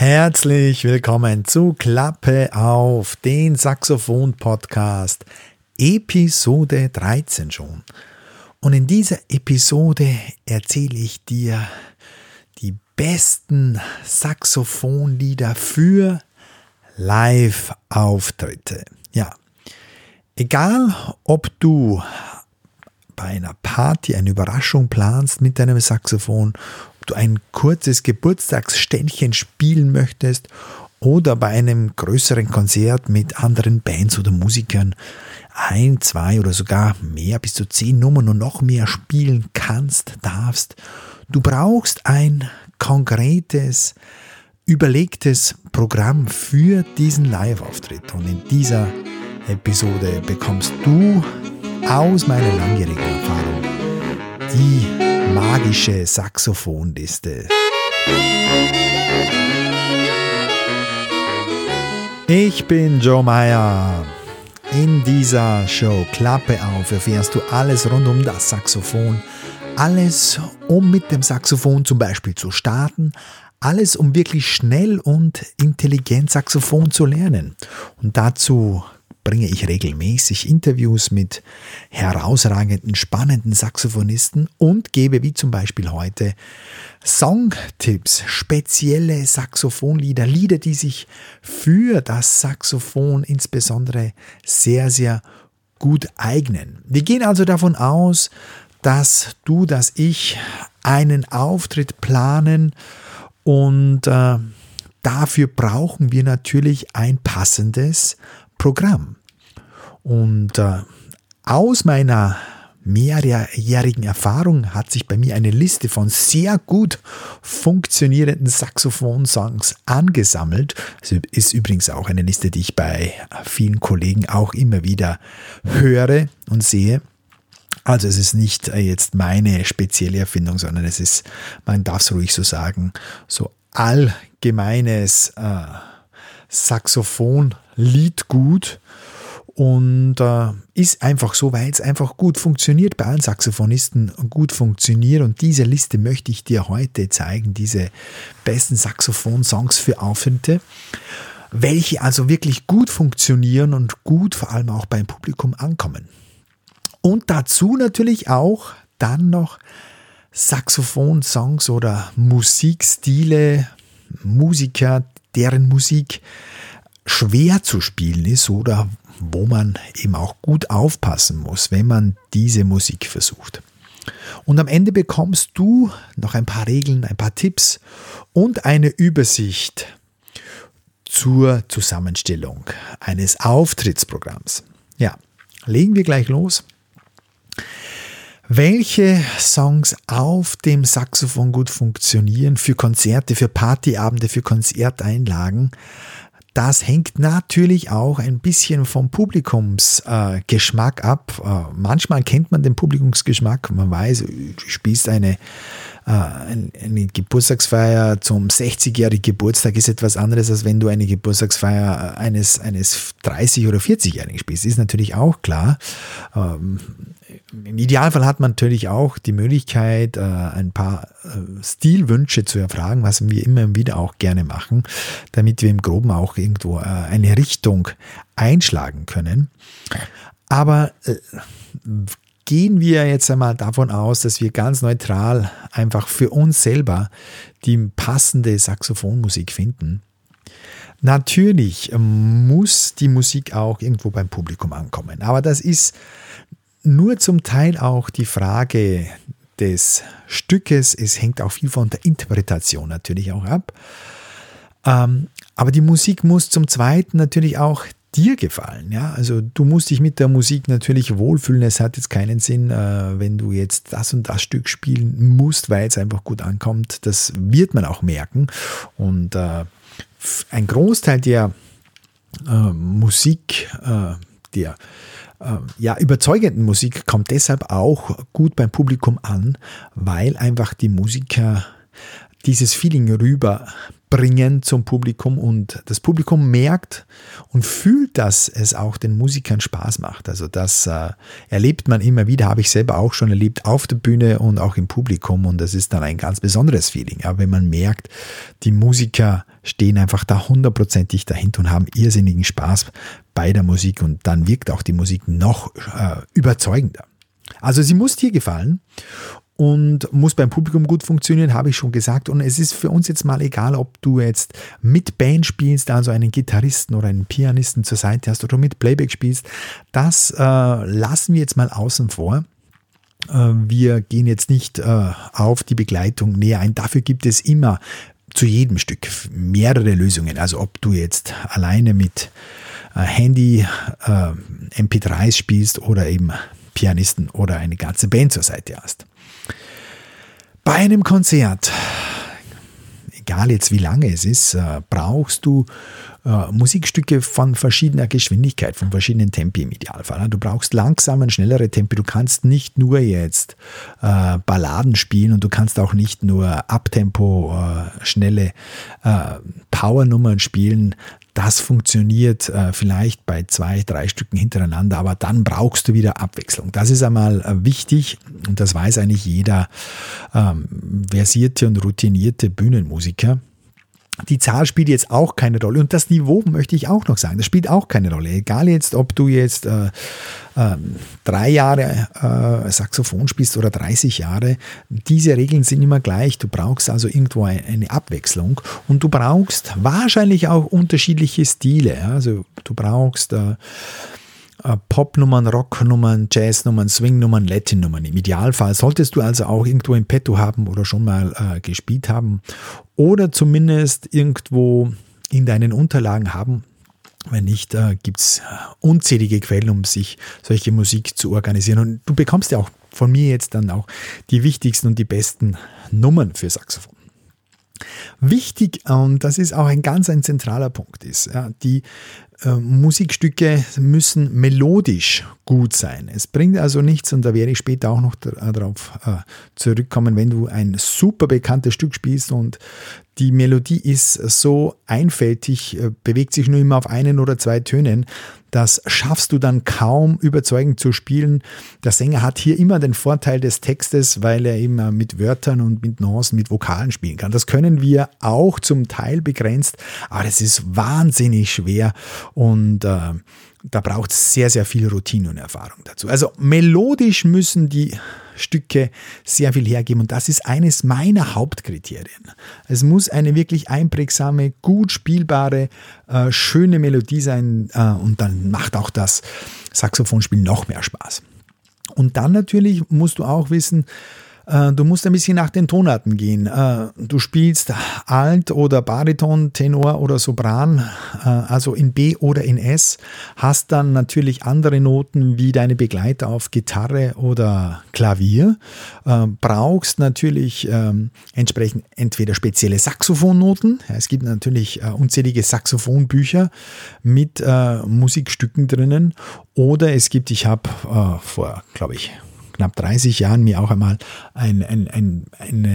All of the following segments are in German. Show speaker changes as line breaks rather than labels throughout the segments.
Herzlich willkommen zu Klappe auf, den Saxophon-Podcast, Episode 13 schon. Und in dieser Episode erzähle ich dir die besten Saxophonlieder für Live-Auftritte. Ja, egal ob du bei einer Party eine Überraschung planst mit deinem Saxophon du ein kurzes Geburtstagsständchen spielen möchtest oder bei einem größeren Konzert mit anderen Bands oder Musikern ein, zwei oder sogar mehr, bis zu zehn Nummern und noch mehr spielen kannst, darfst. Du brauchst ein konkretes, überlegtes Programm für diesen Live-Auftritt. Und in dieser Episode bekommst du aus meiner langjährigen Erfahrung die magische Saxophonliste. Ich bin Joe Meyer. In dieser Show Klappe auf erfährst du alles rund um das Saxophon. Alles, um mit dem Saxophon zum Beispiel zu starten. Alles, um wirklich schnell und intelligent Saxophon zu lernen. Und dazu bringe ich regelmäßig Interviews mit herausragenden, spannenden Saxophonisten und gebe wie zum Beispiel heute Songtipps, spezielle Saxophonlieder, Lieder, die sich für das Saxophon insbesondere sehr, sehr gut eignen. Wir gehen also davon aus, dass du, dass ich einen Auftritt planen und äh, dafür brauchen wir natürlich ein passendes Programm. Und äh, aus meiner mehrjährigen Erfahrung hat sich bei mir eine Liste von sehr gut funktionierenden Saxophon-Songs angesammelt. Das ist übrigens auch eine Liste, die ich bei vielen Kollegen auch immer wieder höre und sehe. Also es ist nicht äh, jetzt meine spezielle Erfindung, sondern es ist, man darf es ruhig so sagen, so allgemeines äh, Saxophon-Liedgut und äh, ist einfach so, weil es einfach gut funktioniert, bei allen Saxophonisten gut funktioniert. Und diese Liste möchte ich dir heute zeigen, diese besten Saxophon-Songs für Auftritte, welche also wirklich gut funktionieren und gut vor allem auch beim Publikum ankommen. Und dazu natürlich auch dann noch Saxophon-Songs oder Musikstile, Musiker, deren Musik schwer zu spielen ist oder wo man eben auch gut aufpassen muss, wenn man diese Musik versucht. Und am Ende bekommst du noch ein paar Regeln, ein paar Tipps und eine Übersicht zur Zusammenstellung eines Auftrittsprogramms. Ja, legen wir gleich los. Welche Songs auf dem Saxophon gut funktionieren für Konzerte, für Partyabende, für Konzerteinlagen, das hängt natürlich auch ein bisschen vom Publikumsgeschmack äh, ab. Äh, manchmal kennt man den Publikumsgeschmack, man weiß, du spielst eine, eine Geburtstagsfeier zum 60-jährigen Geburtstag ist etwas anderes, als wenn du eine Geburtstagsfeier eines, eines 30- oder 40-Jährigen spielst. Ist natürlich auch klar. Ähm, im Idealfall hat man natürlich auch die Möglichkeit, äh, ein paar äh, Stilwünsche zu erfragen, was wir immer wieder auch gerne machen, damit wir im Groben auch irgendwo äh, eine Richtung einschlagen können. Aber gehen wir jetzt einmal davon aus, dass wir ganz neutral einfach für uns selber die passende Saxophonmusik finden. Natürlich muss die Musik auch irgendwo beim Publikum ankommen. Aber das ist nur zum Teil auch die Frage des Stückes. Es hängt auch viel von der Interpretation natürlich auch ab. Ähm, aber die Musik muss zum Zweiten natürlich auch dir gefallen. Ja? Also du musst dich mit der Musik natürlich wohlfühlen. Es hat jetzt keinen Sinn, äh, wenn du jetzt das und das Stück spielen musst, weil es einfach gut ankommt. Das wird man auch merken. Und äh, ein Großteil der äh, Musik, äh, der äh, ja, überzeugenden Musik kommt deshalb auch gut beim Publikum an, weil einfach die Musiker dieses Feeling rüber bringen zum Publikum und das Publikum merkt und fühlt, dass es auch den Musikern Spaß macht. Also das äh, erlebt man immer wieder, habe ich selber auch schon erlebt auf der Bühne und auch im Publikum und das ist dann ein ganz besonderes Feeling. Ja, wenn man merkt, die Musiker stehen einfach da hundertprozentig dahinter und haben irrsinnigen Spaß bei der Musik und dann wirkt auch die Musik noch äh, überzeugender. Also sie muss dir gefallen und muss beim Publikum gut funktionieren, habe ich schon gesagt. Und es ist für uns jetzt mal egal, ob du jetzt mit Band spielst, also einen Gitarristen oder einen Pianisten zur Seite hast oder mit Playback spielst. Das äh, lassen wir jetzt mal außen vor. Äh, wir gehen jetzt nicht äh, auf die Begleitung näher ein. Dafür gibt es immer zu jedem Stück mehrere Lösungen. Also ob du jetzt alleine mit äh, Handy äh, MP3s spielst oder eben Pianisten oder eine ganze Band zur Seite hast. Bei einem Konzert, egal jetzt wie lange es ist, äh, brauchst du äh, Musikstücke von verschiedener Geschwindigkeit, von verschiedenen Tempi im Idealfall. Du brauchst langsame, schnellere Tempi. Du kannst nicht nur jetzt äh, Balladen spielen und du kannst auch nicht nur Abtempo, äh, schnelle äh, Powernummern spielen. Das funktioniert äh, vielleicht bei zwei, drei Stücken hintereinander, aber dann brauchst du wieder Abwechslung. Das ist einmal wichtig und das weiß eigentlich jeder ähm, versierte und routinierte Bühnenmusiker. Die Zahl spielt jetzt auch keine Rolle und das Niveau möchte ich auch noch sagen. Das spielt auch keine Rolle. Egal jetzt, ob du jetzt äh, äh, drei Jahre äh, Saxophon spielst oder 30 Jahre, diese Regeln sind immer gleich. Du brauchst also irgendwo eine Abwechslung und du brauchst wahrscheinlich auch unterschiedliche Stile. Also du brauchst äh, Popnummern, Rocknummern, Jazznummern, Swingnummern, Latinnummern. Im Idealfall solltest du also auch irgendwo im Petto haben oder schon mal äh, gespielt haben oder zumindest irgendwo in deinen Unterlagen haben. Wenn nicht, äh, gibt es unzählige Quellen, um sich solche Musik zu organisieren. Und du bekommst ja auch von mir jetzt dann auch die wichtigsten und die besten Nummern für Saxophon. Wichtig, und das ist auch ein ganz ein zentraler Punkt, ist, ja, die äh, Musikstücke müssen melodisch gut sein. Es bringt also nichts, und da werde ich später auch noch äh, darauf äh, zurückkommen, wenn du ein super bekanntes Stück spielst und die Melodie ist so einfältig, äh, bewegt sich nur immer auf einen oder zwei Tönen. Das schaffst du dann kaum überzeugend zu spielen. Der Sänger hat hier immer den Vorteil des Textes, weil er immer mit Wörtern und mit Nuancen, mit Vokalen spielen kann. Das können wir auch zum Teil begrenzt, aber es ist wahnsinnig schwer und äh, da braucht es sehr, sehr viel Routine und Erfahrung dazu. Also melodisch müssen die Stücke sehr viel hergeben und das ist eines meiner Hauptkriterien. Es muss eine wirklich einprägsame, gut spielbare, äh, schöne Melodie sein äh, und dann macht auch das Saxophonspielen noch mehr Spaß. Und dann natürlich musst du auch wissen, äh, du musst ein bisschen nach den Tonarten gehen. Äh, du spielst Alt oder Bariton, Tenor oder Sopran, äh, also in B oder in S, hast dann natürlich andere Noten wie deine Begleiter auf Gitarre oder Klavier, brauchst natürlich ähm, entsprechend entweder spezielle Saxophonnoten, es gibt natürlich unzählige Saxophonbücher mit Musikstücken drinnen, oder es gibt, ich habe vor, glaube ich, knapp 30 Jahren mir auch einmal ein, ein, ein, ein,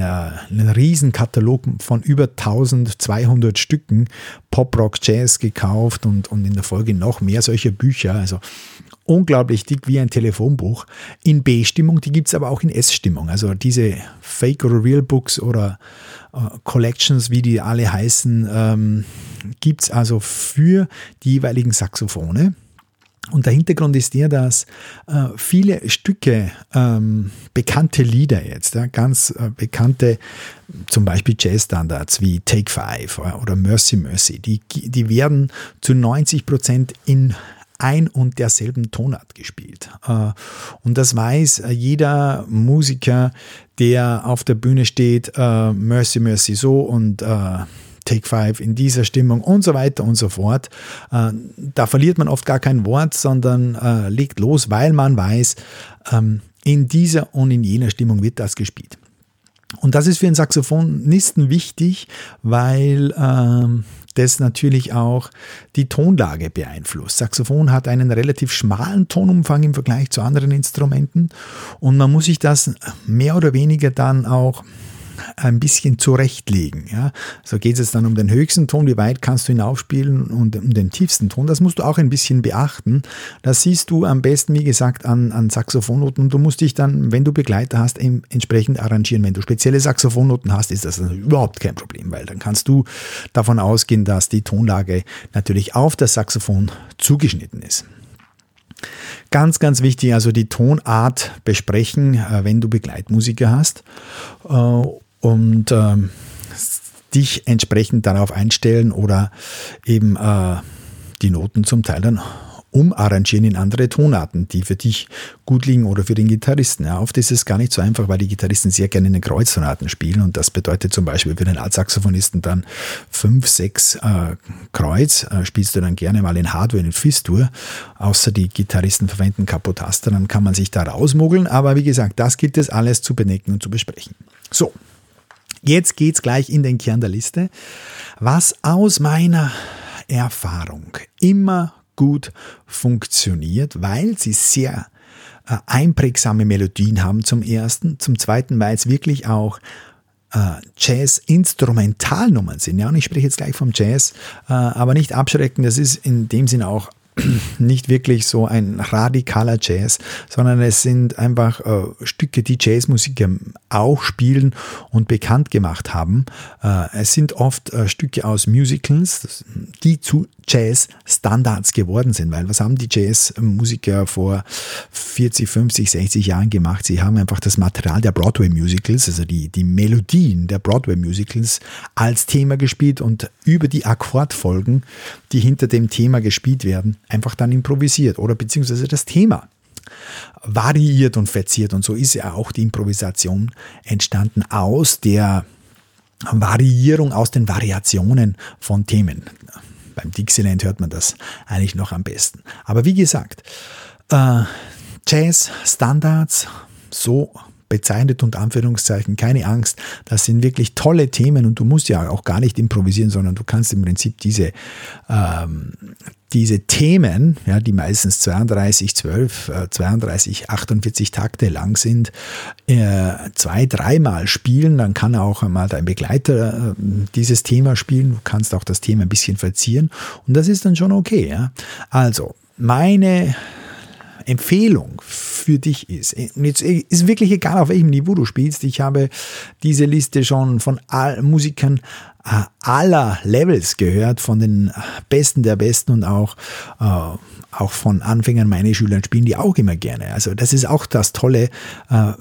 einen Riesenkatalog von über 1200 Stücken Pop, Rock, Jazz gekauft und, und in der Folge noch mehr solcher Bücher. Also unglaublich dick wie ein Telefonbuch. In B-Stimmung, die gibt es aber auch in S-Stimmung. Also diese Fake oder Real Books oder äh, Collections, wie die alle heißen, ähm, gibt es also für die jeweiligen Saxophone. Und der Hintergrund ist der, dass äh, viele Stücke, ähm, bekannte Lieder jetzt, ja, ganz äh, bekannte, zum Beispiel Jazzstandards wie Take Five oder Mercy Mercy, die, die werden zu 90 Prozent in ein und derselben Tonart gespielt. Äh, und das weiß äh, jeder Musiker, der auf der Bühne steht, äh, Mercy Mercy so und Take Five in dieser Stimmung und so weiter und so fort. Äh, da verliert man oft gar kein Wort, sondern äh, legt los, weil man weiß, ähm, in dieser und in jener Stimmung wird das gespielt. Und das ist für einen Saxophonisten wichtig, weil ähm, das natürlich auch die Tonlage beeinflusst. Saxophon hat einen relativ schmalen Tonumfang im Vergleich zu anderen Instrumenten und man muss sich das mehr oder weniger dann auch ein bisschen zurechtlegen. Ja? So geht es dann um den höchsten Ton, wie weit kannst du hinaufspielen und um den tiefsten Ton. Das musst du auch ein bisschen beachten. Das siehst du am besten, wie gesagt, an, an Saxophonnoten. Du musst dich dann, wenn du Begleiter hast, entsprechend arrangieren. Wenn du spezielle Saxophonnoten hast, ist das überhaupt kein Problem, weil dann kannst du davon ausgehen, dass die Tonlage natürlich auf das Saxophon zugeschnitten ist. Ganz, ganz wichtig, also die Tonart besprechen, äh, wenn du Begleitmusiker hast. Und ähm, dich entsprechend darauf einstellen oder eben äh, die Noten zum Teil dann umarrangieren in andere Tonarten, die für dich gut liegen oder für den Gitarristen. Ja, oft ist es gar nicht so einfach, weil die Gitarristen sehr gerne in den Kreuztonaten spielen und das bedeutet zum Beispiel für den Altsaxophonisten dann fünf, sechs äh, Kreuz, äh, spielst du dann gerne mal in Hardware, in Fistur, außer die Gitarristen verwenden Kapotaster, dann kann man sich da rausmogeln, aber wie gesagt, das gilt es alles zu benecken und zu besprechen. So, jetzt geht's gleich in den Kern der Liste, was aus meiner Erfahrung immer gut funktioniert, weil sie sehr äh, einprägsame Melodien haben zum ersten, zum zweiten, weil es wirklich auch äh, Jazz-Instrumentalnummern sind. Ja, und ich spreche jetzt gleich vom Jazz, äh, aber nicht abschrecken, das ist in dem Sinn auch nicht wirklich so ein radikaler Jazz, sondern es sind einfach äh, Stücke, die Jazzmusiker auch spielen und bekannt gemacht haben. Äh, es sind oft äh, Stücke aus Musicals, die zu Jazz-Standards geworden sind, weil was haben die Jazzmusiker vor 40, 50, 60 Jahren gemacht? Sie haben einfach das Material der Broadway-Musicals, also die, die Melodien der Broadway-Musicals als Thema gespielt und über die Akkordfolgen, die hinter dem Thema gespielt werden, einfach dann improvisiert oder beziehungsweise das Thema variiert und verziert. Und so ist ja auch die Improvisation entstanden aus der Variierung, aus den Variationen von Themen. Beim Dixieland hört man das eigentlich noch am besten. Aber wie gesagt, äh, Jazz, Standards, so bezeichnet und Anführungszeichen, keine Angst, das sind wirklich tolle Themen und du musst ja auch gar nicht improvisieren, sondern du kannst im Prinzip diese, ähm, diese Themen, ja, die meistens 32, 12, äh, 32, 48 Takte lang sind, äh, zwei, dreimal spielen, dann kann auch mal dein Begleiter äh, dieses Thema spielen, du kannst auch das Thema ein bisschen verzieren und das ist dann schon okay. Ja? Also, meine Empfehlung für dich ist, und jetzt ist wirklich egal, auf welchem Niveau du spielst, ich habe diese Liste schon von all Musikern äh, aller Levels gehört, von den Besten der Besten und auch, äh, auch von Anfängern, meine Schülern spielen die auch immer gerne. Also das ist auch das tolle äh,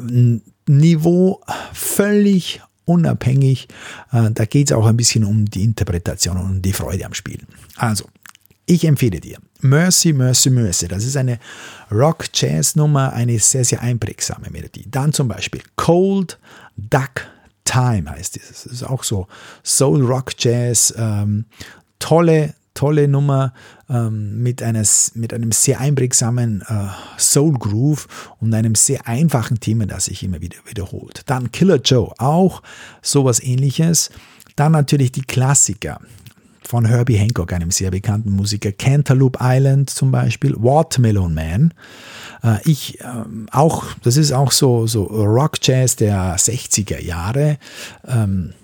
Niveau, völlig unabhängig. Da geht es auch ein bisschen um die Interpretation und die Freude am Spielen. Also, ich empfehle dir Mercy, Mercy, Mercy. Das ist eine Rock-Jazz-Nummer, eine sehr, sehr einprägsame Melodie. Dann zum Beispiel Cold Duck Time heißt dieses. Das ist auch so Soul Rock Jazz. Ähm, tolle, tolle Nummer ähm, mit, eines, mit einem sehr einprägsamen äh, Soul Groove und einem sehr einfachen Thema, das sich immer wieder wiederholt. Dann Killer Joe, auch sowas ähnliches. Dann natürlich die Klassiker von Herbie Hancock, einem sehr bekannten Musiker, Cantaloupe Island zum Beispiel, Watermelon Man. Äh, ich ähm, auch, das ist auch so, so Rock Jazz der 60er Jahre. Ähm,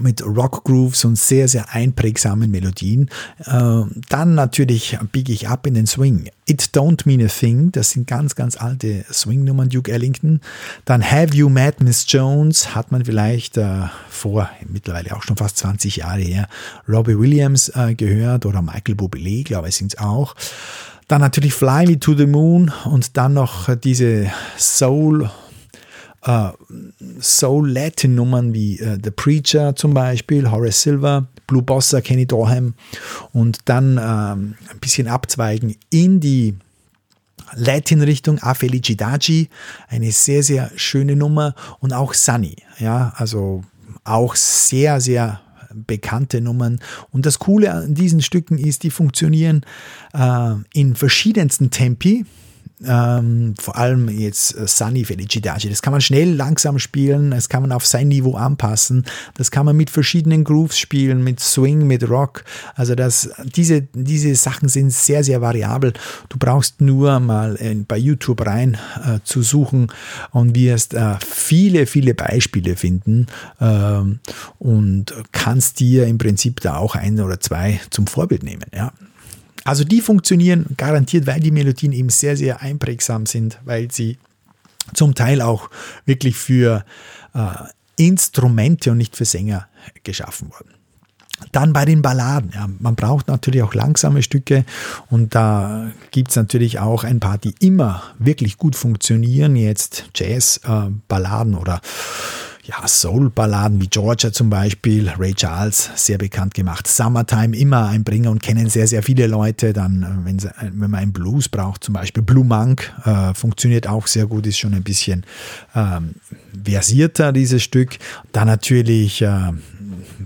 mit Rock Grooves und sehr, sehr einprägsamen Melodien. Äh, dann natürlich biege ich ab in den Swing. It Don't Mean a Thing, das sind ganz, ganz alte Swing-Nummern, Duke Ellington. Dann Have You Met Miss Jones, hat man vielleicht äh, vor, mittlerweile auch schon fast 20 Jahre her, Robbie Williams äh, gehört oder Michael Bublé, glaube ich, sind es auch. Dann natürlich Fly Me to the Moon und dann noch diese Soul äh, Soul-Latin-Nummern wie äh, The Preacher zum Beispiel, Horace Silver, Blue Bossa, Kenny Dorham und dann ähm, ein bisschen abzweigen in die Latin-Richtung, A Felicidade, eine sehr, sehr schöne Nummer und auch Sunny, ja, also auch sehr, sehr bekannte Nummern. Und das Coole an diesen Stücken ist, die funktionieren äh, in verschiedensten Tempi ähm, vor allem jetzt äh, Sunny Felicitaci. Das kann man schnell, langsam spielen, das kann man auf sein Niveau anpassen, das kann man mit verschiedenen Grooves spielen, mit Swing, mit Rock. Also das, diese, diese Sachen sind sehr, sehr variabel. Du brauchst nur mal in, bei YouTube rein äh, zu suchen und wirst äh, viele, viele Beispiele finden ähm, und kannst dir im Prinzip da auch ein oder zwei zum Vorbild nehmen. Ja. Also die funktionieren garantiert, weil die Melodien eben sehr, sehr einprägsam sind, weil sie zum Teil auch wirklich für äh, Instrumente und nicht für Sänger geschaffen wurden. Dann bei den Balladen. Ja, man braucht natürlich auch langsame Stücke und da gibt es natürlich auch ein paar, die immer wirklich gut funktionieren. Jetzt Jazz-Balladen äh, oder ja, Soul-Balladen wie Georgia zum Beispiel, Ray Charles, sehr bekannt gemacht. Summertime immer ein Bringer und kennen sehr, sehr viele Leute. Dann, äh, wenn, sie, wenn man einen Blues braucht, zum Beispiel Blue Monk, äh, funktioniert auch sehr gut, ist schon ein bisschen ähm, versierter, dieses Stück. Dann natürlich äh,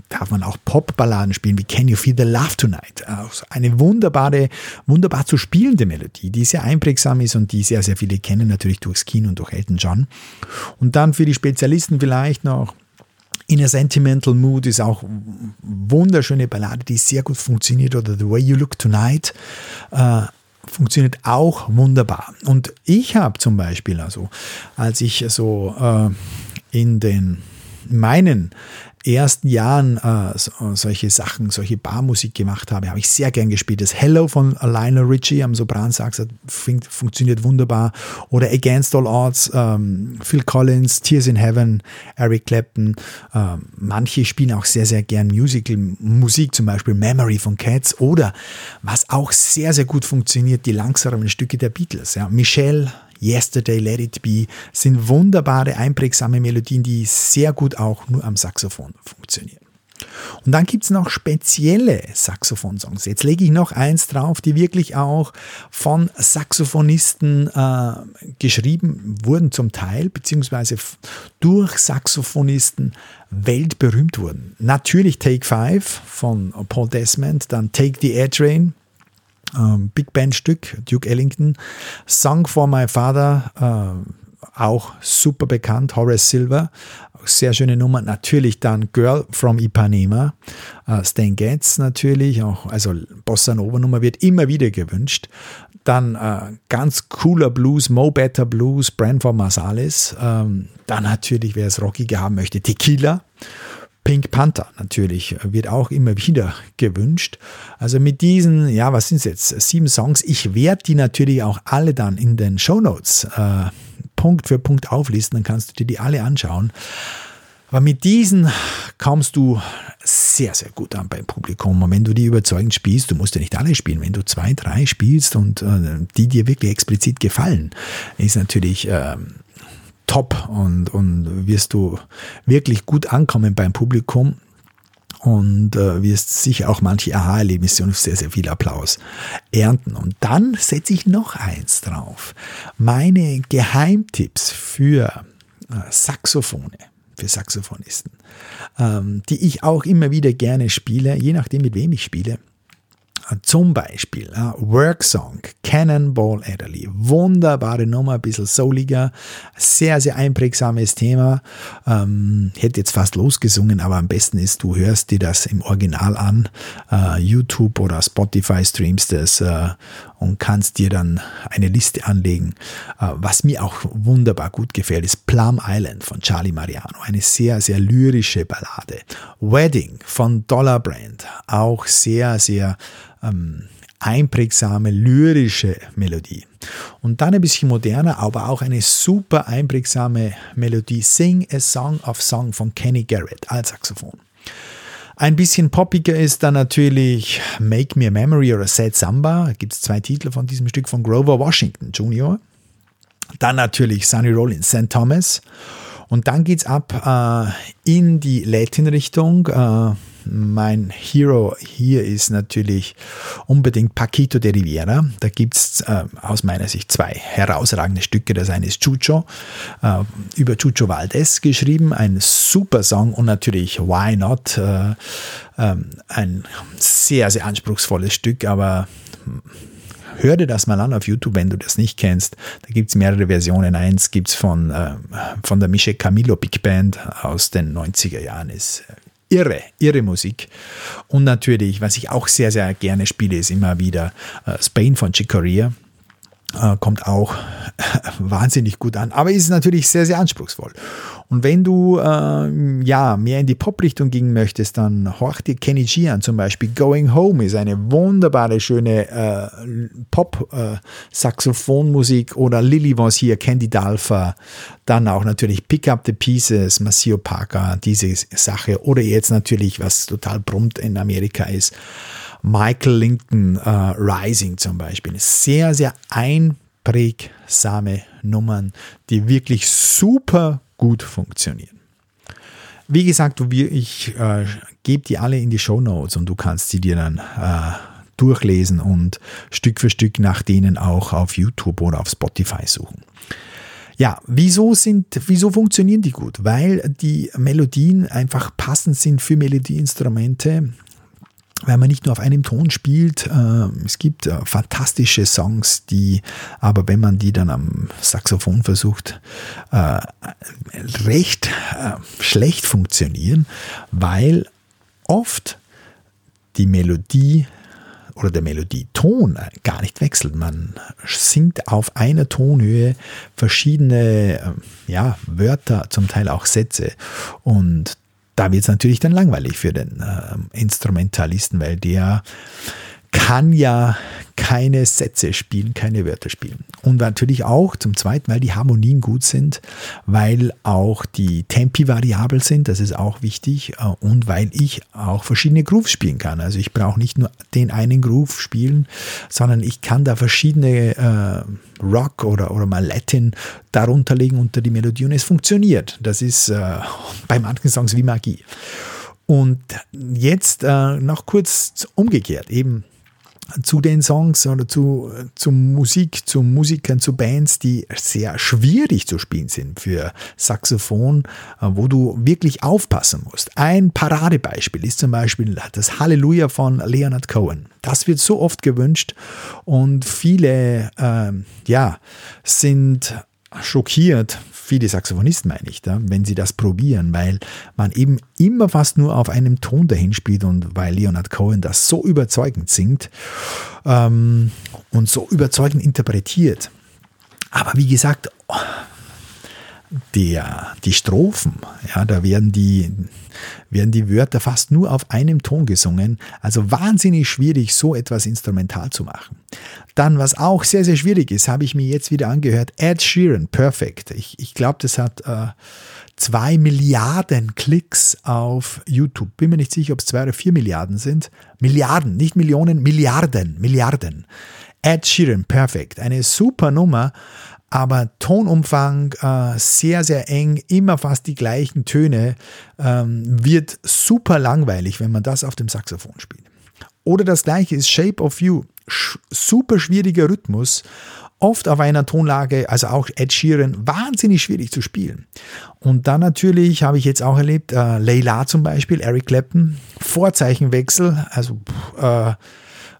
darf man auch Popballaden spielen, wie Can You Feel the Love Tonight? Also eine wunderbare, wunderbar zu spielende Melodie, die sehr einprägsam ist und die sehr, sehr viele kennen, natürlich durchs Kino und durch Elton John. Und dann für die Spezialisten vielleicht noch In a Sentimental Mood ist auch wunderschöne Ballade, die sehr gut funktioniert oder The Way You Look Tonight. Äh, funktioniert auch wunderbar. Und ich habe zum Beispiel, also als ich so äh, in den meinen ersten Jahren äh, so, solche Sachen, solche Barmusik gemacht habe, habe ich sehr gern gespielt. Das Hello von Lionel Richie am Sopransax fun funktioniert wunderbar. Oder Against All Odds, ähm, Phil Collins, Tears in Heaven, Eric Clapton. Ähm, manche spielen auch sehr, sehr gern Musical-Musik, zum Beispiel Memory von Cats. Oder was auch sehr, sehr gut funktioniert, die langsamen Stücke der Beatles. Ja. Michelle Yesterday, Let It Be sind wunderbare, einprägsame Melodien, die sehr gut auch nur am Saxophon funktionieren. Und dann gibt es noch spezielle Saxophonsongs. Jetzt lege ich noch eins drauf, die wirklich auch von Saxophonisten äh, geschrieben wurden zum Teil, beziehungsweise durch Saxophonisten weltberühmt wurden. Natürlich Take Five von Paul Desmond, dann Take the Air Train ähm, Big Band Stück, Duke Ellington, Song for My Father, äh, auch super bekannt, Horace Silver, sehr schöne Nummer. Natürlich dann Girl from Ipanema, äh, Stan Getz natürlich, auch, also Bossa Nova Nummer wird immer wieder gewünscht. Dann äh, ganz cooler Blues, Mo Better Blues, Branford Marsalis. Ähm, dann natürlich, wer es rockiger haben möchte, Tequila. Pink Panther natürlich wird auch immer wieder gewünscht. Also mit diesen, ja, was sind es jetzt? Sieben Songs. Ich werde die natürlich auch alle dann in den Show Notes äh, Punkt für Punkt auflisten, dann kannst du dir die alle anschauen. Aber mit diesen kommst du sehr, sehr gut an beim Publikum. Und wenn du die überzeugend spielst, du musst ja nicht alle spielen, wenn du zwei, drei spielst und äh, die dir wirklich explizit gefallen, ist natürlich äh, top und, und wirst du wirklich gut ankommen beim Publikum und äh, wirst sicher auch manche Aha-Erlebnisse und sehr, sehr viel Applaus ernten. Und dann setze ich noch eins drauf. Meine Geheimtipps für äh, Saxophone, für Saxophonisten, ähm, die ich auch immer wieder gerne spiele, je nachdem mit wem ich spiele. Zum Beispiel uh, Work Song, Cannonball Adderley. Wunderbare Nummer, ein bisschen souliger, sehr, sehr einprägsames Thema. Ähm, hätte jetzt fast losgesungen, aber am besten ist, du hörst dir das im Original an. Uh, YouTube oder Spotify streamst das uh, und kannst dir dann eine Liste anlegen. Uh, was mir auch wunderbar gut gefällt, ist Plum Island von Charlie Mariano. Eine sehr, sehr lyrische Ballade. Wedding von Dollar Brand. Auch sehr, sehr ähm, einprägsame lyrische Melodie. Und dann ein bisschen moderner, aber auch eine super einprägsame Melodie. Sing a Song of Song von Kenny Garrett als Saxophon. Ein bisschen poppiger ist dann natürlich Make Me a Memory oder Sad Samba. Da gibt es zwei Titel von diesem Stück von Grover Washington Jr. Dann natürlich Sonny Rollins, St. Thomas. Und dann geht's ab äh, in die Latin-Richtung. Äh, mein Hero hier ist natürlich unbedingt Paquito de Rivera. Da gibt es äh, aus meiner Sicht zwei herausragende Stücke. Das eine ist Chucho, äh, über Chucho Valdez geschrieben, ein super Song und natürlich Why Not, äh, ähm, ein sehr, sehr anspruchsvolles Stück, aber hör dir das mal an auf YouTube, wenn du das nicht kennst. Da gibt es mehrere Versionen. Eins gibt es von, äh, von der Michel Camilo Big Band aus den 90er Jahren. Ist irre, irre Musik. Und natürlich, was ich auch sehr, sehr gerne spiele, ist immer wieder äh, Spain von Chicoria. Äh, kommt auch wahnsinnig gut an, aber ist natürlich sehr, sehr anspruchsvoll. Und wenn du äh, ja mehr in die Pop-Richtung gehen möchtest, dann horch dir Kenny G an. Zum Beispiel Going Home ist eine wunderbare, schöne äh, Pop-Saxophonmusik äh, oder Lily was hier, Candy Dalfa. Dann auch natürlich Pick Up the Pieces, Maceo Parker, diese Sache. Oder jetzt natürlich, was total brummt in Amerika ist, Michael Linton äh, Rising zum Beispiel. Sehr, sehr einprägsame Nummern, die wirklich super gut funktionieren. Wie gesagt, ich äh, gebe die alle in die Show Notes und du kannst sie dir dann äh, durchlesen und Stück für Stück nach denen auch auf YouTube oder auf Spotify suchen. Ja, wieso sind, wieso funktionieren die gut? Weil die Melodien einfach passend sind für Melodieinstrumente weil man nicht nur auf einem Ton spielt. Äh, es gibt äh, fantastische Songs, die aber, wenn man die dann am Saxophon versucht, äh, recht schlecht funktionieren, weil oft die Melodie oder der Melodieton gar nicht wechselt. Man singt auf einer Tonhöhe verschiedene ja, Wörter, zum Teil auch Sätze. Und da wird es natürlich dann langweilig für den äh, Instrumentalisten, weil der kann ja keine Sätze spielen, keine Wörter spielen. Und natürlich auch zum Zweiten, weil die Harmonien gut sind, weil auch die Tempi variabel sind, das ist auch wichtig, äh, und weil ich auch verschiedene Grooves spielen kann. Also ich brauche nicht nur den einen Groove spielen, sondern ich kann da verschiedene äh, Rock oder, oder mal Latin darunter legen unter die Melodie und es funktioniert. Das ist äh, bei manchen Songs wie Magie. Und jetzt äh, noch kurz umgekehrt, eben zu den Songs oder zu, zu Musik, zu Musikern, zu Bands, die sehr schwierig zu spielen sind für Saxophon, äh, wo du wirklich aufpassen musst. Ein Paradebeispiel ist zum Beispiel das Halleluja von Leonard Cohen. Das wird so oft gewünscht und viele, äh, ja, sind schockiert, viele Saxophonisten meine ich, da, wenn sie das probieren, weil man eben immer fast nur auf einem Ton dahin spielt und weil Leonard Cohen das so überzeugend singt ähm, und so überzeugend interpretiert. Aber wie gesagt, der, die Strophen, ja, da werden die, werden die Wörter fast nur auf einem Ton gesungen. Also wahnsinnig schwierig, so etwas instrumental zu machen. Dann, was auch sehr, sehr schwierig ist, habe ich mir jetzt wieder angehört, Ed Sheeran, Perfect. Ich, ich glaube, das hat äh, zwei Milliarden Klicks auf YouTube. Bin mir nicht sicher, ob es zwei oder vier Milliarden sind. Milliarden, nicht Millionen, Milliarden, Milliarden. Ed Sheeran, Perfect. Eine super Nummer aber Tonumfang äh, sehr, sehr eng, immer fast die gleichen Töne, ähm, wird super langweilig, wenn man das auf dem Saxophon spielt. Oder das gleiche ist Shape of You, Sch super schwieriger Rhythmus, oft auf einer Tonlage, also auch Ed Sheeran, wahnsinnig schwierig zu spielen. Und dann natürlich habe ich jetzt auch erlebt, äh, Layla zum Beispiel, Eric Clapton, Vorzeichenwechsel, also äh,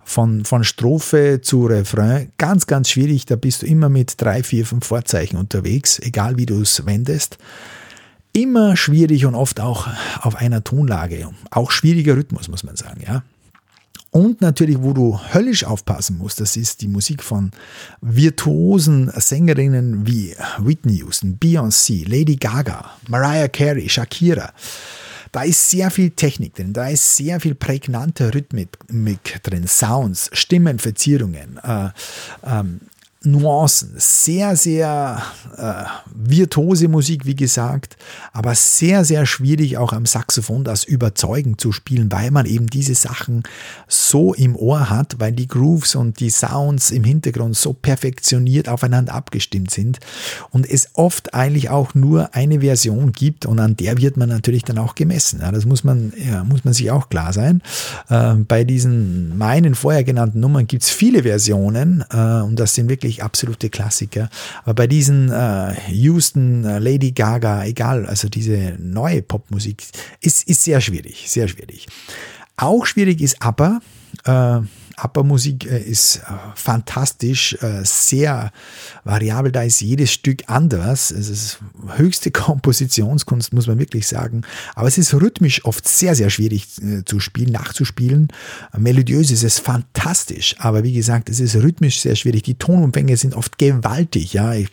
von, von Strophe zu Refrain ganz, ganz schwierig. Da bist du immer mit drei, vier, fünf Vorzeichen unterwegs, egal wie du es wendest. Immer schwierig und oft auch auf einer Tonlage. Auch schwieriger Rhythmus, muss man sagen, ja. Und natürlich, wo du höllisch aufpassen musst, das ist die Musik von virtuosen Sängerinnen wie Whitney Houston, Beyoncé, Lady Gaga, Mariah Carey, Shakira. Da ist sehr viel Technik drin, da ist sehr viel prägnante Rhythmik drin, Sounds, Stimmenverzierungen, äh, ähm, Nuancen, sehr, sehr äh, virtuose Musik, wie gesagt, aber sehr, sehr schwierig auch am Saxophon das überzeugend zu spielen, weil man eben diese Sachen so im Ohr hat, weil die Grooves und die Sounds im Hintergrund so perfektioniert aufeinander abgestimmt sind und es oft eigentlich auch nur eine Version gibt und an der wird man natürlich dann auch gemessen. Ja, das muss man, ja, muss man sich auch klar sein. Äh, bei diesen meinen vorher genannten Nummern gibt es viele Versionen äh, und das sind wirklich wirklich absolute Klassiker. Aber bei diesen äh, Houston, äh, Lady Gaga, egal, also diese neue Popmusik, ist, ist sehr schwierig, sehr schwierig. Auch schwierig ist aber, äh, ABBA-Musik äh, ist äh, fantastisch, äh, sehr variabel, da ist jedes Stück anders. Es ist höchste Kompositionskunst, muss man wirklich sagen. Aber es ist rhythmisch oft sehr, sehr schwierig zu spielen, nachzuspielen. Melodiös ist es fantastisch, aber wie gesagt, es ist rhythmisch sehr schwierig. Die Tonumfänge sind oft gewaltig. Ja, ich,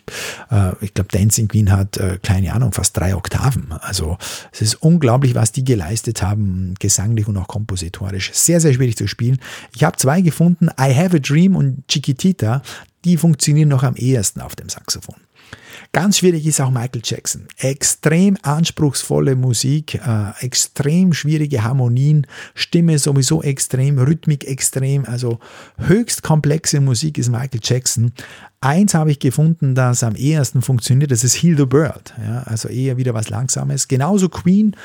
ich glaube, Dancing Queen hat, keine Ahnung, fast drei Oktaven. Also es ist unglaublich, was die geleistet haben, gesanglich und auch kompositorisch. Sehr, sehr schwierig zu spielen. Ich habe zwei gefunden, I Have a Dream und Chiquitita, die funktionieren noch am ehesten auf dem Saxophon. Ganz schwierig ist auch Michael Jackson. Extrem anspruchsvolle Musik, äh, extrem schwierige Harmonien, Stimme sowieso extrem, Rhythmik extrem, also höchst komplexe Musik ist Michael Jackson. Eins habe ich gefunden, das am ehesten funktioniert, das ist Heal the World. Ja, also eher wieder was Langsames. Genauso Queen,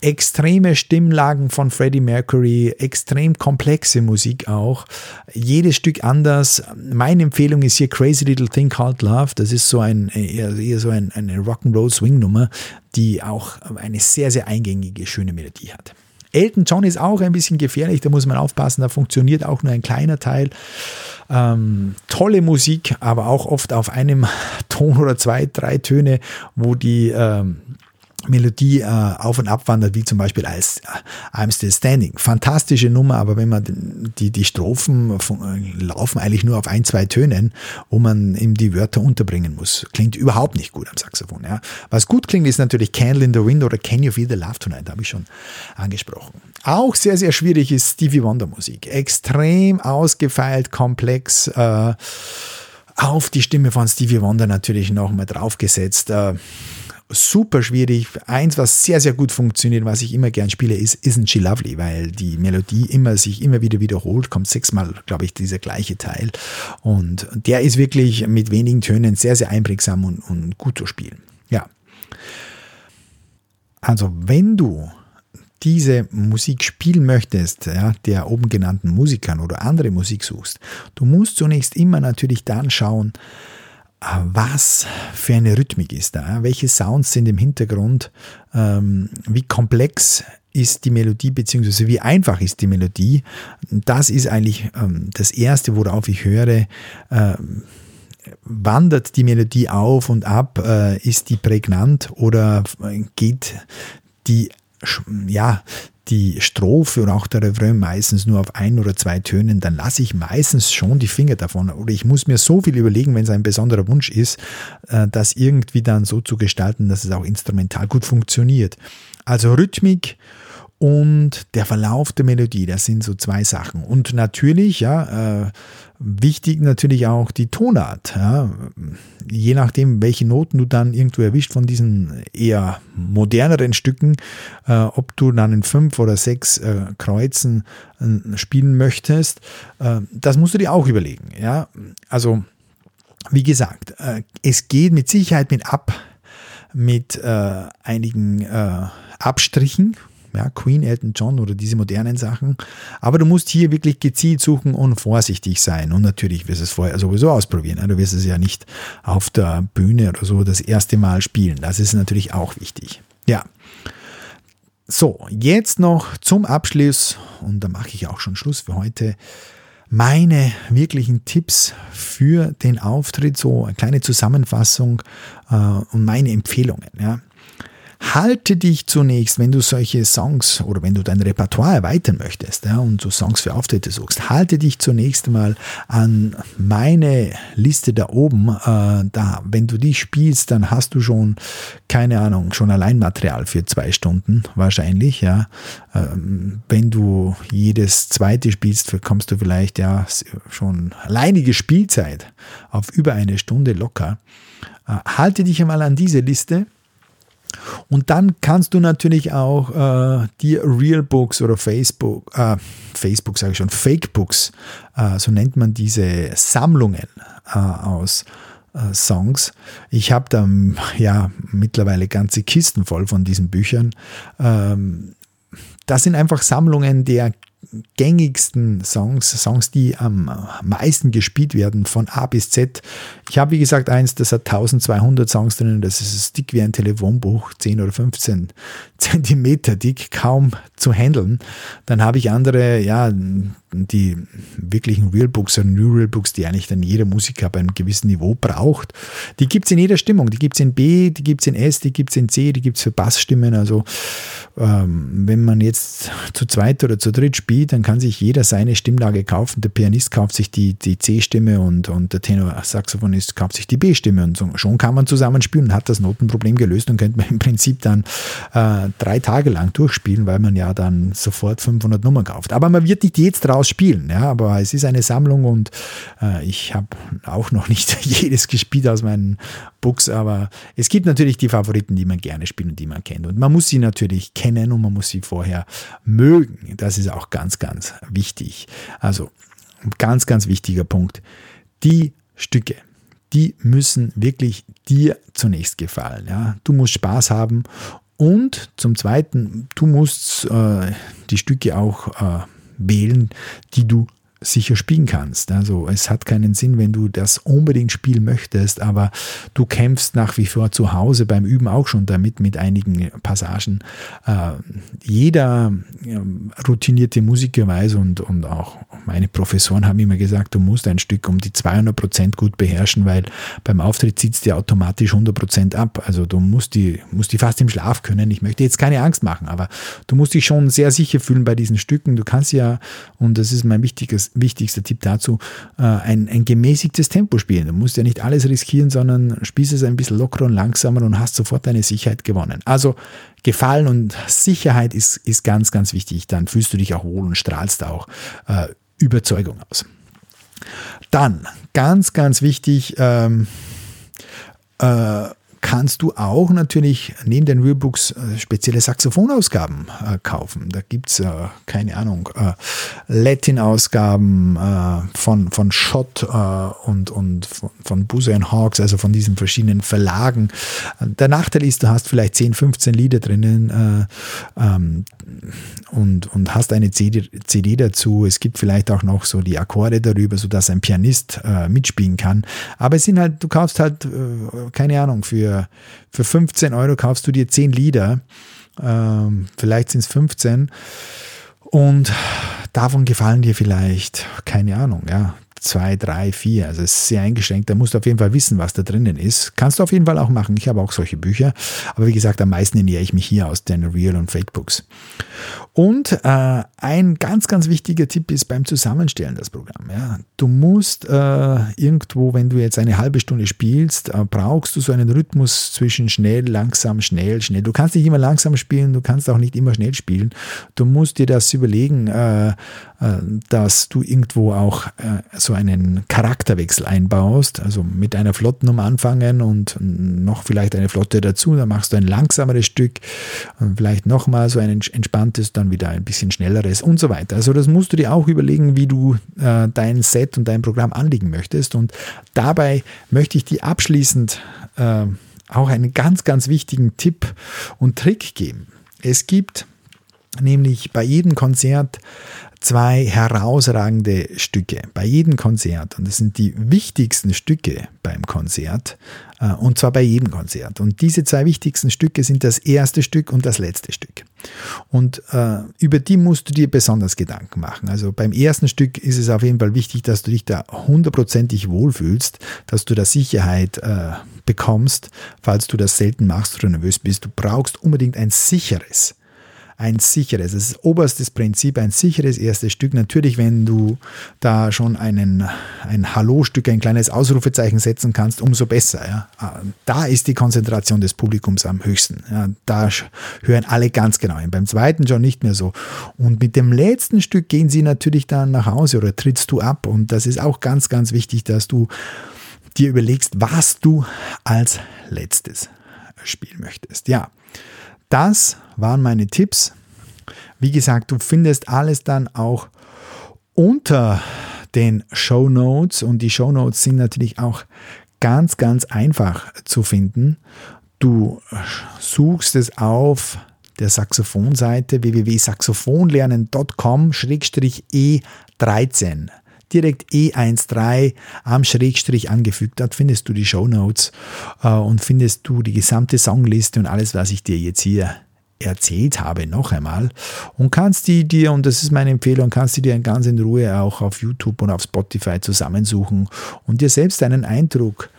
extreme Stimmlagen von Freddie Mercury, extrem komplexe Musik auch. Jedes Stück anders. Meine Empfehlung ist hier Crazy Little Thing Called Love. Das ist so ein, eher, eher so ein, eine Rock'n'Roll Swing Nummer, die auch eine sehr, sehr eingängige, schöne Melodie hat. Elton John ist auch ein bisschen gefährlich, da muss man aufpassen, da funktioniert auch nur ein kleiner Teil. Ähm, tolle Musik, aber auch oft auf einem Ton oder zwei, drei Töne, wo die ähm, Melodie äh, auf und ab wandert, wie zum Beispiel als äh, I'm Still Standing. Fantastische Nummer, aber wenn man die, die Strophen von, äh, laufen eigentlich nur auf ein, zwei Tönen, wo man eben die Wörter unterbringen muss. Klingt überhaupt nicht gut am Saxophon. Ja. Was gut klingt, ist natürlich Candle in the Wind oder Can You Feel the Love Tonight, habe ich schon angesprochen. Auch sehr, sehr schwierig ist Stevie Wonder Musik. Extrem ausgefeilt, komplex. Äh, auf die Stimme von Stevie Wonder natürlich nochmal draufgesetzt. Äh, super schwierig. Eins, was sehr, sehr gut funktioniert, was ich immer gern spiele, ist Isn't She Lovely, weil die Melodie immer sich immer wieder wiederholt, kommt sechsmal, glaube ich, dieser gleiche Teil. Und der ist wirklich mit wenigen Tönen sehr, sehr einprägsam und, und gut zu spielen. Ja. Also, wenn du diese Musik spielen möchtest, ja, der oben genannten Musikern oder andere Musik suchst, du musst zunächst immer natürlich dann schauen, was für eine Rhythmik ist da, welche Sounds sind im Hintergrund, ähm, wie komplex ist die Melodie, beziehungsweise wie einfach ist die Melodie. Das ist eigentlich ähm, das Erste, worauf ich höre. Ähm, wandert die Melodie auf und ab? Äh, ist die prägnant oder geht die ja, die Strophe und auch der Refrain meistens nur auf ein oder zwei Tönen, dann lasse ich meistens schon die Finger davon. Oder ich muss mir so viel überlegen, wenn es ein besonderer Wunsch ist, äh, das irgendwie dann so zu gestalten, dass es auch instrumental gut funktioniert. Also Rhythmik und der Verlauf der Melodie, das sind so zwei Sachen. Und natürlich, ja, äh, wichtig natürlich auch die Tonart. Ja. Je nachdem, welche Noten du dann irgendwo erwischt von diesen eher moderneren Stücken, äh, ob du dann in fünf oder sechs äh, Kreuzen äh, spielen möchtest, äh, das musst du dir auch überlegen. Ja. Also, wie gesagt, äh, es geht mit Sicherheit mit ab, mit einigen Abstrichen ja, Queen, Elton John oder diese modernen Sachen. Aber du musst hier wirklich gezielt suchen und vorsichtig sein. Und natürlich wirst du es vorher sowieso ausprobieren. Du wirst es ja nicht auf der Bühne oder so das erste Mal spielen. Das ist natürlich auch wichtig. Ja. So, jetzt noch zum Abschluss, und da mache ich auch schon Schluss für heute, meine wirklichen Tipps für den Auftritt, so eine kleine Zusammenfassung äh, und meine Empfehlungen. Ja. Halte dich zunächst, wenn du solche Songs oder wenn du dein Repertoire erweitern möchtest ja, und du Songs für Auftritte suchst, halte dich zunächst mal an meine Liste da oben. Äh, da, wenn du die spielst, dann hast du schon, keine Ahnung, schon Alleinmaterial für zwei Stunden wahrscheinlich. Ja. Ähm, wenn du jedes zweite spielst, bekommst du vielleicht ja schon alleinige Spielzeit auf über eine Stunde locker. Äh, halte dich einmal an diese Liste und dann kannst du natürlich auch äh, die Real Books oder Facebook, äh, Facebook sage ich schon, Fake Books, äh, so nennt man diese Sammlungen äh, aus äh, Songs. Ich habe da ja mittlerweile ganze Kisten voll von diesen Büchern. Ähm, das sind einfach Sammlungen der gängigsten Songs, Songs, die am meisten gespielt werden von A bis Z. Ich habe, wie gesagt, eins, das hat 1200 Songs drin, das ist dick wie ein Telefonbuch, 10 oder 15 Zentimeter dick, kaum zu handeln. Dann habe ich andere, ja, die wirklichen Realbooks oder New Realbooks, die eigentlich dann jeder Musiker bei einem gewissen Niveau braucht, die gibt es in jeder Stimmung. Die gibt es in B, die gibt es in S, die gibt es in C, die gibt es für Bassstimmen. Also ähm, wenn man jetzt zu zweit oder zu dritt spielt, dann kann sich jeder seine Stimmlage kaufen. Der Pianist kauft sich die, die C-Stimme und, und der Tenor-Saxophonist kauft sich die B-Stimme. Und so, schon kann man zusammenspielen und hat das Notenproblem gelöst und könnte man im Prinzip dann äh, drei Tage lang durchspielen, weil man ja dann sofort 500 Nummern kauft. Aber man wird nicht jetzt draus spielen. Ja? Aber es ist eine Sammlung und äh, ich habe auch noch nicht jedes gespielt aus meinen Books. Aber es gibt natürlich die Favoriten, die man gerne spielt und die man kennt. Und man muss sie natürlich kennen und man muss sie vorher mögen. Das ist auch ganz, ganz wichtig. Also ganz, ganz wichtiger Punkt. Die Stücke, die müssen wirklich dir zunächst gefallen. Ja? Du musst Spaß haben und zum Zweiten, du musst äh, die Stücke auch äh, wählen, die du sicher spielen kannst. Also es hat keinen Sinn, wenn du das unbedingt spielen möchtest, aber du kämpfst nach wie vor zu Hause beim Üben auch schon damit mit einigen Passagen. Äh, jeder äh, routinierte Musiker weiß und, und auch meine Professoren haben immer gesagt, du musst ein Stück um die 200 Prozent gut beherrschen, weil beim Auftritt zieht es dir automatisch 100 Prozent ab. Also du musst die, musst die fast im Schlaf können. Ich möchte jetzt keine Angst machen, aber du musst dich schon sehr sicher fühlen bei diesen Stücken. Du kannst ja, und das ist mein wichtiges wichtigster Tipp dazu, äh, ein, ein gemäßigtes Tempo spielen. Du musst ja nicht alles riskieren, sondern spielst es ein bisschen lockerer und langsamer und hast sofort deine Sicherheit gewonnen. Also Gefallen und Sicherheit ist, ist ganz, ganz wichtig. Dann fühlst du dich auch wohl und strahlst auch äh, Überzeugung aus. Dann, ganz, ganz wichtig, ähm, äh, kannst du auch natürlich neben den Realbooks äh, spezielle Saxophonausgaben äh, kaufen. Da gibt es, äh, keine Ahnung, Latin-Ausgaben von, von Schott und, und von, von Buse Hawks, also von diesen verschiedenen Verlagen. Der Nachteil ist, du hast vielleicht 10, 15 Lieder drinnen ähm, und, und hast eine CD, CD dazu. Es gibt vielleicht auch noch so die Akkorde darüber, sodass ein Pianist mitspielen kann. Aber es sind halt, du kaufst halt, keine Ahnung, für für, 15 Euro kaufst du dir 10 Lieder, ähm, vielleicht sind es 15 und davon gefallen dir vielleicht, keine Ahnung, ja, zwei, drei, vier. Also es ist sehr eingeschränkt. Da musst du auf jeden Fall wissen, was da drinnen ist. Kannst du auf jeden Fall auch machen. Ich habe auch solche Bücher. Aber wie gesagt, am meisten ernähre ich mich hier aus den Real und Fake Books. Und äh, ein ganz, ganz wichtiger Tipp ist beim Zusammenstellen das Programm. Ja. Du musst äh, irgendwo, wenn du jetzt eine halbe Stunde spielst, äh, brauchst du so einen Rhythmus zwischen schnell, langsam, schnell, schnell. Du kannst nicht immer langsam spielen, du kannst auch nicht immer schnell spielen. Du musst dir das überlegen, äh, dass du irgendwo auch äh, so einen Charakterwechsel einbaust. Also mit einer flotten um anfangen und noch vielleicht eine Flotte dazu. Dann machst du ein langsameres Stück vielleicht nochmal so ein entspanntes, dann wieder ein bisschen schnelleres und so weiter. Also das musst du dir auch überlegen, wie du äh, dein Set und dein Programm anlegen möchtest. Und dabei möchte ich dir abschließend äh, auch einen ganz, ganz wichtigen Tipp und Trick geben. Es gibt nämlich bei jedem Konzert zwei herausragende Stücke bei jedem Konzert. Und das sind die wichtigsten Stücke beim Konzert. Äh, und zwar bei jedem Konzert. Und diese zwei wichtigsten Stücke sind das erste Stück und das letzte Stück. Und äh, über die musst du dir besonders Gedanken machen. Also beim ersten Stück ist es auf jeden Fall wichtig, dass du dich da hundertprozentig wohlfühlst, dass du da Sicherheit äh, bekommst, falls du das selten machst oder nervös bist. Du brauchst unbedingt ein sicheres ein sicheres, das ist oberstes Prinzip, ein sicheres erstes Stück. Natürlich, wenn du da schon einen, ein Hallo-Stück, ein kleines Ausrufezeichen setzen kannst, umso besser. Ja. Ah, da ist die Konzentration des Publikums am höchsten. Ja. Da hören alle ganz genau hin. Beim zweiten schon nicht mehr so. Und mit dem letzten Stück gehen sie natürlich dann nach Hause oder trittst du ab. Und das ist auch ganz, ganz wichtig, dass du dir überlegst, was du als letztes spielen möchtest. Ja, das waren meine Tipps. Wie gesagt, du findest alles dann auch unter den Show Notes und die Show Notes sind natürlich auch ganz, ganz einfach zu finden. Du suchst es auf der Saxophonseite www.saxophonlernen.com-e13 direkt E13 am Schrägstrich angefügt. Dort findest du die Show Notes äh, und findest du die gesamte Songliste und alles, was ich dir jetzt hier erzählt habe, noch einmal und kannst die dir, und das ist meine Empfehlung, kannst du dir ganz in Ruhe auch auf YouTube und auf Spotify zusammensuchen und dir selbst einen Eindruck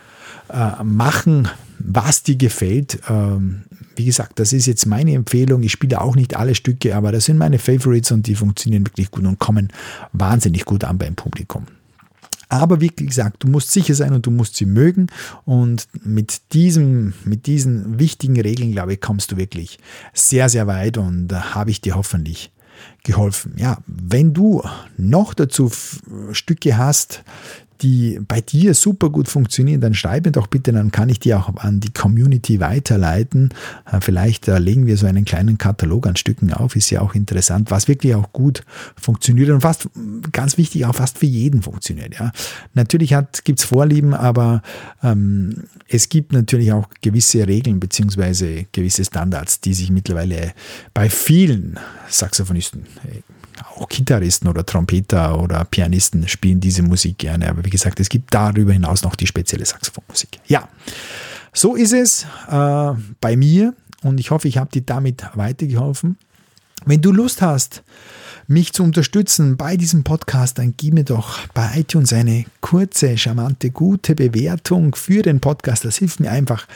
äh, machen, was dir gefällt. Ähm, wie gesagt, das ist jetzt meine Empfehlung. Ich spiele auch nicht alle Stücke, aber das sind meine Favorites und die funktionieren wirklich gut und kommen wahnsinnig gut an beim Publikum. Aber wie gesagt, du musst sicher sein und du musst sie mögen. Und mit, diesem, mit diesen wichtigen Regeln, glaube ich, kommst du wirklich sehr, sehr weit und da habe ich dir hoffentlich geholfen. Ja, wenn du noch dazu Stücke hast, die bei dir super gut funktionieren, dann schreib mir doch bitte, dann kann ich die auch an die Community weiterleiten. Äh, vielleicht äh, legen wir so einen kleinen Katalog an Stücken auf, ist ja auch interessant, was wirklich auch gut funktioniert und fast ganz wichtig auch fast für jeden funktioniert. Ja. Natürlich gibt es Vorlieben, aber ähm, es gibt natürlich auch gewisse Regeln bzw. gewisse Standards, die sich mittlerweile bei vielen Saxophonisten äh, auch Gitarristen oder Trompeter oder Pianisten spielen diese Musik gerne. Aber wie gesagt, es gibt darüber hinaus noch die spezielle Saxophonmusik. Ja, so ist es äh, bei mir und ich hoffe, ich habe dir damit weitergeholfen. Wenn du Lust hast, mich zu unterstützen bei diesem Podcast, dann gib mir doch bei iTunes eine kurze, charmante, gute Bewertung für den Podcast. Das hilft mir einfach,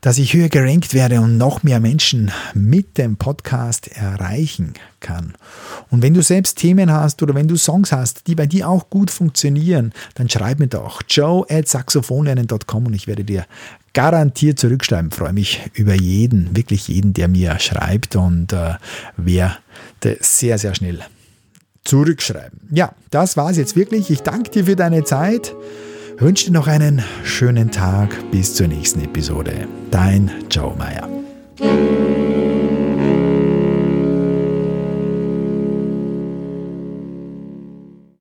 dass ich höher gerankt werde und noch mehr Menschen mit dem Podcast erreichen kann. Und wenn du selbst Themen hast oder wenn du Songs hast, die bei dir auch gut funktionieren, dann schreib mir doch joe at saxophonlernen.com und ich werde dir garantiert zurückschreiben. Freue mich über jeden, wirklich jeden, der mir schreibt und äh, werde sehr, sehr schnell zurückschreiben. Ja, das war es jetzt wirklich. Ich danke dir für deine Zeit. Wünsche dir noch einen schönen Tag. Bis zur nächsten Episode. Dein Joe Meyer.